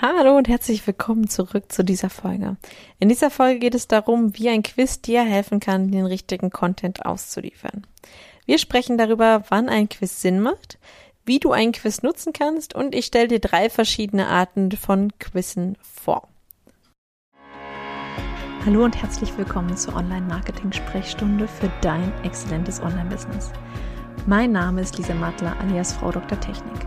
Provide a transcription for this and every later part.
Hallo und herzlich willkommen zurück zu dieser Folge. In dieser Folge geht es darum, wie ein Quiz dir helfen kann, den richtigen Content auszuliefern. Wir sprechen darüber, wann ein Quiz Sinn macht, wie du einen Quiz nutzen kannst und ich stelle dir drei verschiedene Arten von Quizzen vor. Hallo und herzlich willkommen zur Online-Marketing-Sprechstunde für dein exzellentes Online-Business. Mein Name ist Lisa Mattler alias Frau Dr. Technik.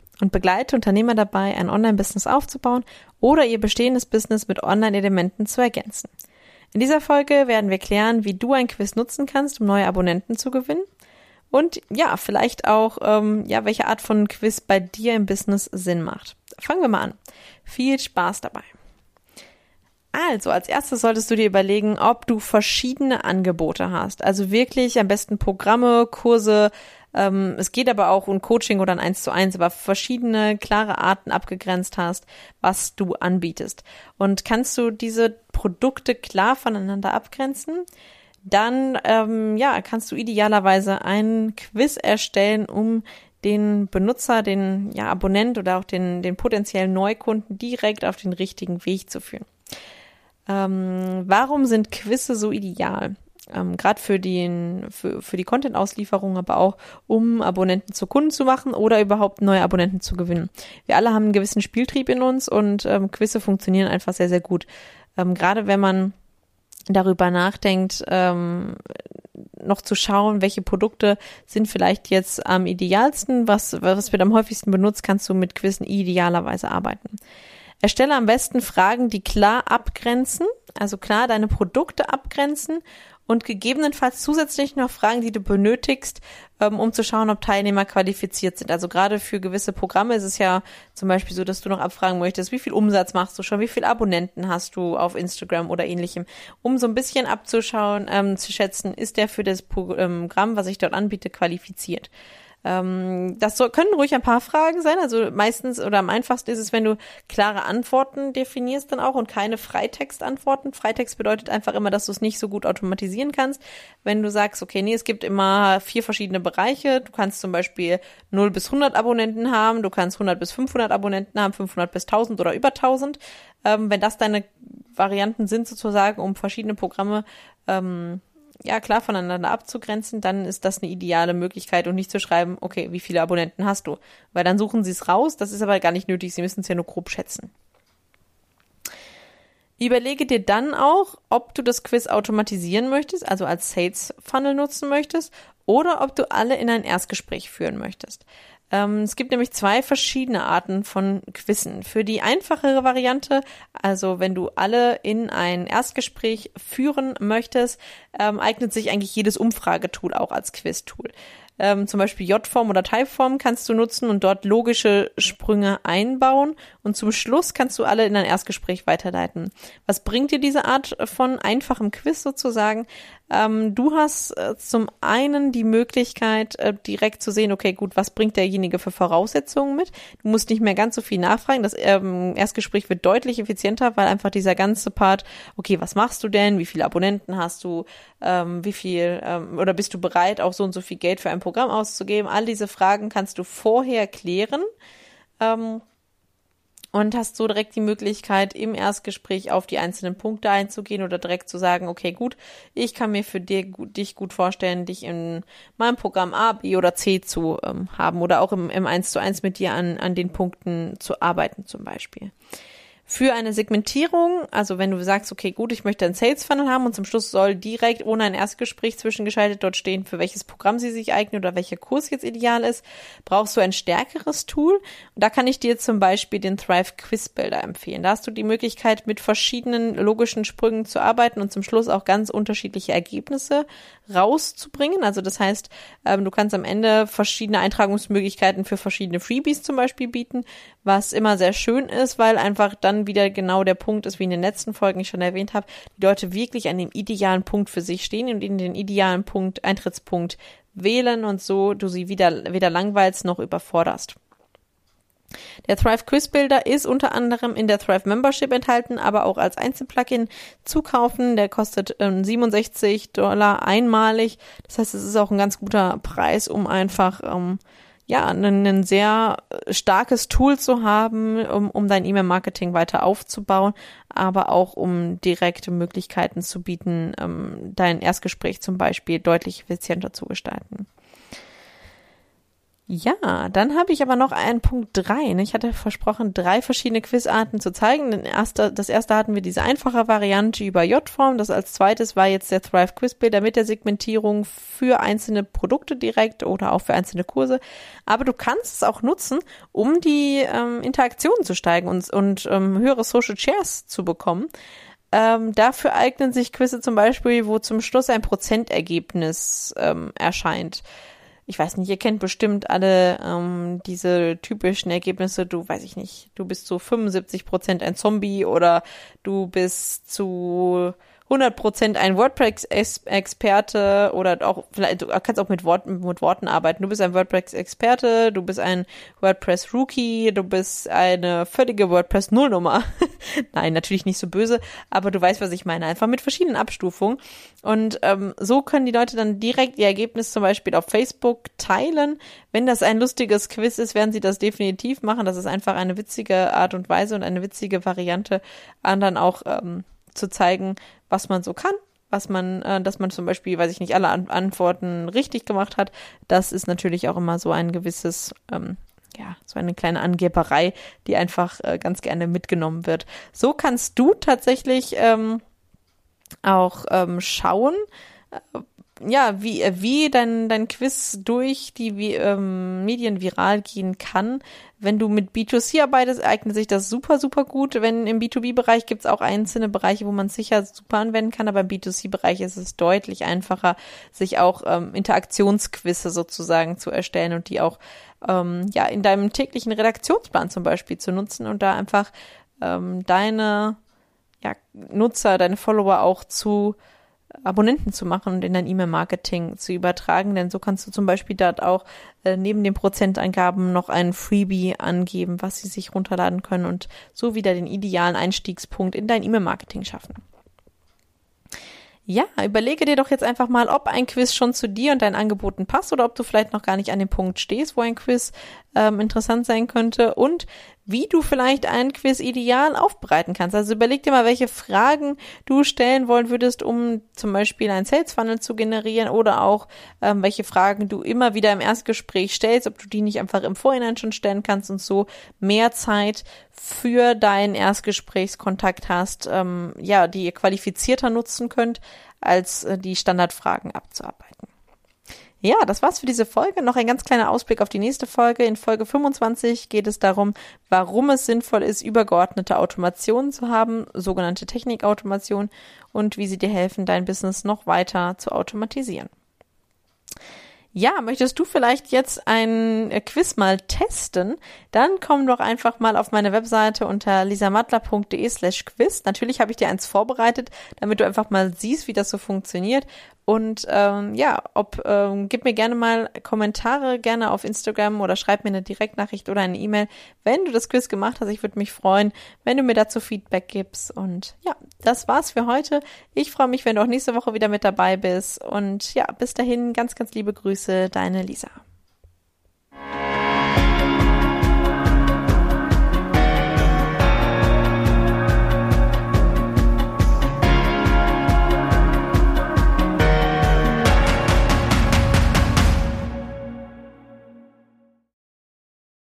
und begleite Unternehmer dabei, ein Online-Business aufzubauen oder ihr bestehendes Business mit Online-Elementen zu ergänzen. In dieser Folge werden wir klären, wie du ein Quiz nutzen kannst, um neue Abonnenten zu gewinnen. Und ja, vielleicht auch, ähm, ja, welche Art von Quiz bei dir im Business Sinn macht. Fangen wir mal an. Viel Spaß dabei. Also, als erstes solltest du dir überlegen, ob du verschiedene Angebote hast. Also wirklich am besten Programme, Kurse, ähm, es geht aber auch um Coaching oder ein 1 zu 1, aber verschiedene klare Arten abgegrenzt hast, was du anbietest. Und kannst du diese Produkte klar voneinander abgrenzen? Dann ähm, ja, kannst du idealerweise einen Quiz erstellen, um den Benutzer, den ja, Abonnent oder auch den, den potenziellen Neukunden direkt auf den richtigen Weg zu führen. Ähm, warum sind Quizze so ideal? Ähm, gerade für, den, für, für die Content-Auslieferung, aber auch um Abonnenten zu Kunden zu machen oder überhaupt neue Abonnenten zu gewinnen. Wir alle haben einen gewissen Spieltrieb in uns und ähm, Quizze funktionieren einfach sehr, sehr gut. Ähm, gerade wenn man darüber nachdenkt, ähm, noch zu schauen, welche Produkte sind vielleicht jetzt am idealsten, was, was wird am häufigsten benutzt, kannst du mit Quizzen idealerweise arbeiten. Erstelle am besten Fragen, die klar abgrenzen, also klar deine Produkte abgrenzen und gegebenenfalls zusätzlich noch Fragen, die du benötigst, ähm, um zu schauen, ob Teilnehmer qualifiziert sind. Also gerade für gewisse Programme ist es ja zum Beispiel so, dass du noch abfragen möchtest, wie viel Umsatz machst du schon, wie viele Abonnenten hast du auf Instagram oder ähnlichem, um so ein bisschen abzuschauen, ähm, zu schätzen, ist der für das Programm, was ich dort anbiete, qualifiziert. Ähm, das so, können ruhig ein paar Fragen sein. Also meistens oder am einfachsten ist es, wenn du klare Antworten definierst dann auch und keine Freitextantworten. Freitext bedeutet einfach immer, dass du es nicht so gut automatisieren kannst. Wenn du sagst, okay, nee, es gibt immer vier verschiedene Bereiche. Du kannst zum Beispiel 0 bis 100 Abonnenten haben, du kannst 100 bis 500 Abonnenten haben, 500 bis 1000 oder über 1000. Ähm, wenn das deine Varianten sind sozusagen, um verschiedene Programme ähm, ja klar voneinander abzugrenzen, dann ist das eine ideale Möglichkeit und nicht zu schreiben, okay, wie viele Abonnenten hast du? Weil dann suchen sie es raus, das ist aber gar nicht nötig, sie müssen es ja nur grob schätzen. Überlege dir dann auch, ob du das Quiz automatisieren möchtest, also als Sales Funnel nutzen möchtest, oder ob du alle in ein Erstgespräch führen möchtest. Ähm, es gibt nämlich zwei verschiedene Arten von Quizzen. Für die einfachere Variante, also wenn du alle in ein Erstgespräch führen möchtest, ähm, eignet sich eigentlich jedes Umfragetool auch als Quiz-Tool ähm, zum Beispiel J-Form oder Typeform kannst du nutzen und dort logische Sprünge einbauen und zum Schluss kannst du alle in ein Erstgespräch weiterleiten. Was bringt dir diese Art von einfachem Quiz sozusagen? Ähm, du hast äh, zum einen die Möglichkeit, äh, direkt zu sehen, okay, gut, was bringt derjenige für Voraussetzungen mit? Du musst nicht mehr ganz so viel nachfragen. Das ähm, Erstgespräch wird deutlich effizienter, weil einfach dieser ganze Part, okay, was machst du denn? Wie viele Abonnenten hast du? Ähm, wie viel, ähm, oder bist du bereit, auch so und so viel Geld für ein Programm Programm auszugeben. All diese Fragen kannst du vorher klären. Ähm, und hast so direkt die Möglichkeit, im Erstgespräch auf die einzelnen Punkte einzugehen oder direkt zu sagen, okay, gut, ich kann mir für dich, dich gut vorstellen, dich in meinem Programm A, B oder C zu ähm, haben oder auch im, im 1 zu 1 mit dir an, an den Punkten zu arbeiten zum Beispiel. Für eine Segmentierung, also wenn du sagst, okay, gut, ich möchte einen Sales Funnel haben und zum Schluss soll direkt ohne ein Erstgespräch zwischengeschaltet dort stehen, für welches Programm sie sich eignen oder welcher Kurs jetzt ideal ist, brauchst du ein stärkeres Tool. Und da kann ich dir zum Beispiel den Thrive Quiz Builder empfehlen. Da hast du die Möglichkeit, mit verschiedenen logischen Sprüngen zu arbeiten und zum Schluss auch ganz unterschiedliche Ergebnisse rauszubringen. Also das heißt, ähm, du kannst am Ende verschiedene Eintragungsmöglichkeiten für verschiedene Freebies zum Beispiel bieten, was immer sehr schön ist, weil einfach dann wieder genau der Punkt ist, wie in den letzten Folgen ich schon erwähnt habe, die Leute wirklich an dem idealen Punkt für sich stehen und in den idealen Punkt, Eintrittspunkt wählen und so du sie wieder, weder langweilst noch überforderst. Der Thrive Quiz Builder ist unter anderem in der Thrive Membership enthalten, aber auch als Einzelplugin zu kaufen. Der kostet ähm, 67 Dollar einmalig. Das heißt, es ist auch ein ganz guter Preis, um einfach ähm, ja, ein, ein sehr starkes Tool zu haben, um, um dein E-Mail-Marketing weiter aufzubauen, aber auch um direkte Möglichkeiten zu bieten, ähm, dein Erstgespräch zum Beispiel deutlich effizienter zu gestalten. Ja, dann habe ich aber noch einen Punkt drei. Ne? Ich hatte versprochen, drei verschiedene Quizarten zu zeigen. Das erste hatten wir diese einfache Variante über J-Form. Das als zweites war jetzt der Thrive Quiz Builder mit der Segmentierung für einzelne Produkte direkt oder auch für einzelne Kurse. Aber du kannst es auch nutzen, um die ähm, Interaktion zu steigen und, und ähm, höhere Social Shares zu bekommen. Ähm, dafür eignen sich Quizze zum Beispiel, wo zum Schluss ein Prozentergebnis ähm, erscheint ich weiß nicht, ihr kennt bestimmt alle ähm, diese typischen Ergebnisse, du weiß ich nicht, du bist zu 75 Prozent ein Zombie oder du bist zu 100% ein WordPress-Experte oder auch, vielleicht, du kannst auch mit Worten, mit Worten arbeiten. Du bist ein WordPress-Experte, du bist ein WordPress-Rookie, du bist eine völlige WordPress-Nullnummer. Nein, natürlich nicht so böse, aber du weißt, was ich meine. Einfach mit verschiedenen Abstufungen. Und ähm, so können die Leute dann direkt ihr Ergebnis zum Beispiel auf Facebook teilen. Wenn das ein lustiges Quiz ist, werden sie das definitiv machen. Das ist einfach eine witzige Art und Weise und eine witzige Variante, anderen auch ähm, zu zeigen, was man so kann, was man, äh, dass man zum Beispiel, weiß ich nicht, alle An Antworten richtig gemacht hat. Das ist natürlich auch immer so ein gewisses, ähm, ja, so eine kleine Angeberei, die einfach äh, ganz gerne mitgenommen wird. So kannst du tatsächlich ähm, auch ähm, schauen, äh, ja, wie, äh, wie dein, dein Quiz durch die ähm, Medien viral gehen kann. Wenn du mit B2C arbeitest, eignet sich das super, super gut. Wenn im B2B-Bereich gibt es auch einzelne Bereiche, wo man sicher super anwenden kann, aber im B2C-Bereich ist es deutlich einfacher, sich auch ähm, Interaktionsquizze sozusagen zu erstellen und die auch ähm, ja in deinem täglichen Redaktionsplan zum Beispiel zu nutzen und da einfach ähm, deine ja, Nutzer, deine Follower auch zu Abonnenten zu machen und in dein E-Mail-Marketing zu übertragen, denn so kannst du zum Beispiel dort auch äh, neben den Prozentangaben noch ein Freebie angeben, was sie sich runterladen können und so wieder den idealen Einstiegspunkt in dein E-Mail-Marketing schaffen. Ja, überlege dir doch jetzt einfach mal, ob ein Quiz schon zu dir und deinen Angeboten passt oder ob du vielleicht noch gar nicht an dem Punkt stehst, wo ein Quiz ähm, interessant sein könnte und wie du vielleicht ein Quiz ideal aufbereiten kannst. Also überleg dir mal, welche Fragen du stellen wollen würdest, um zum Beispiel ein Sales Funnel zu generieren oder auch ähm, welche Fragen du immer wieder im Erstgespräch stellst, ob du die nicht einfach im Vorhinein schon stellen kannst und so mehr Zeit für deinen Erstgesprächskontakt hast, ähm, ja, die ihr qualifizierter nutzen könnt, als äh, die Standardfragen abzuarbeiten. Ja, das war's für diese Folge. Noch ein ganz kleiner Ausblick auf die nächste Folge. In Folge 25 geht es darum, warum es sinnvoll ist, übergeordnete Automationen zu haben, sogenannte Technikautomation und wie sie dir helfen, dein Business noch weiter zu automatisieren. Ja, möchtest du vielleicht jetzt ein äh, Quiz mal testen? Dann komm doch einfach mal auf meine Webseite unter lisamattler.de slash quiz. Natürlich habe ich dir eins vorbereitet, damit du einfach mal siehst, wie das so funktioniert. Und ähm, ja, ob ähm, gib mir gerne mal Kommentare, gerne auf Instagram oder schreib mir eine Direktnachricht oder eine E-Mail, wenn du das Quiz gemacht hast. Ich würde mich freuen, wenn du mir dazu Feedback gibst. Und ja, das war's für heute. Ich freue mich, wenn du auch nächste Woche wieder mit dabei bist. Und ja, bis dahin ganz, ganz liebe Grüße, deine Lisa.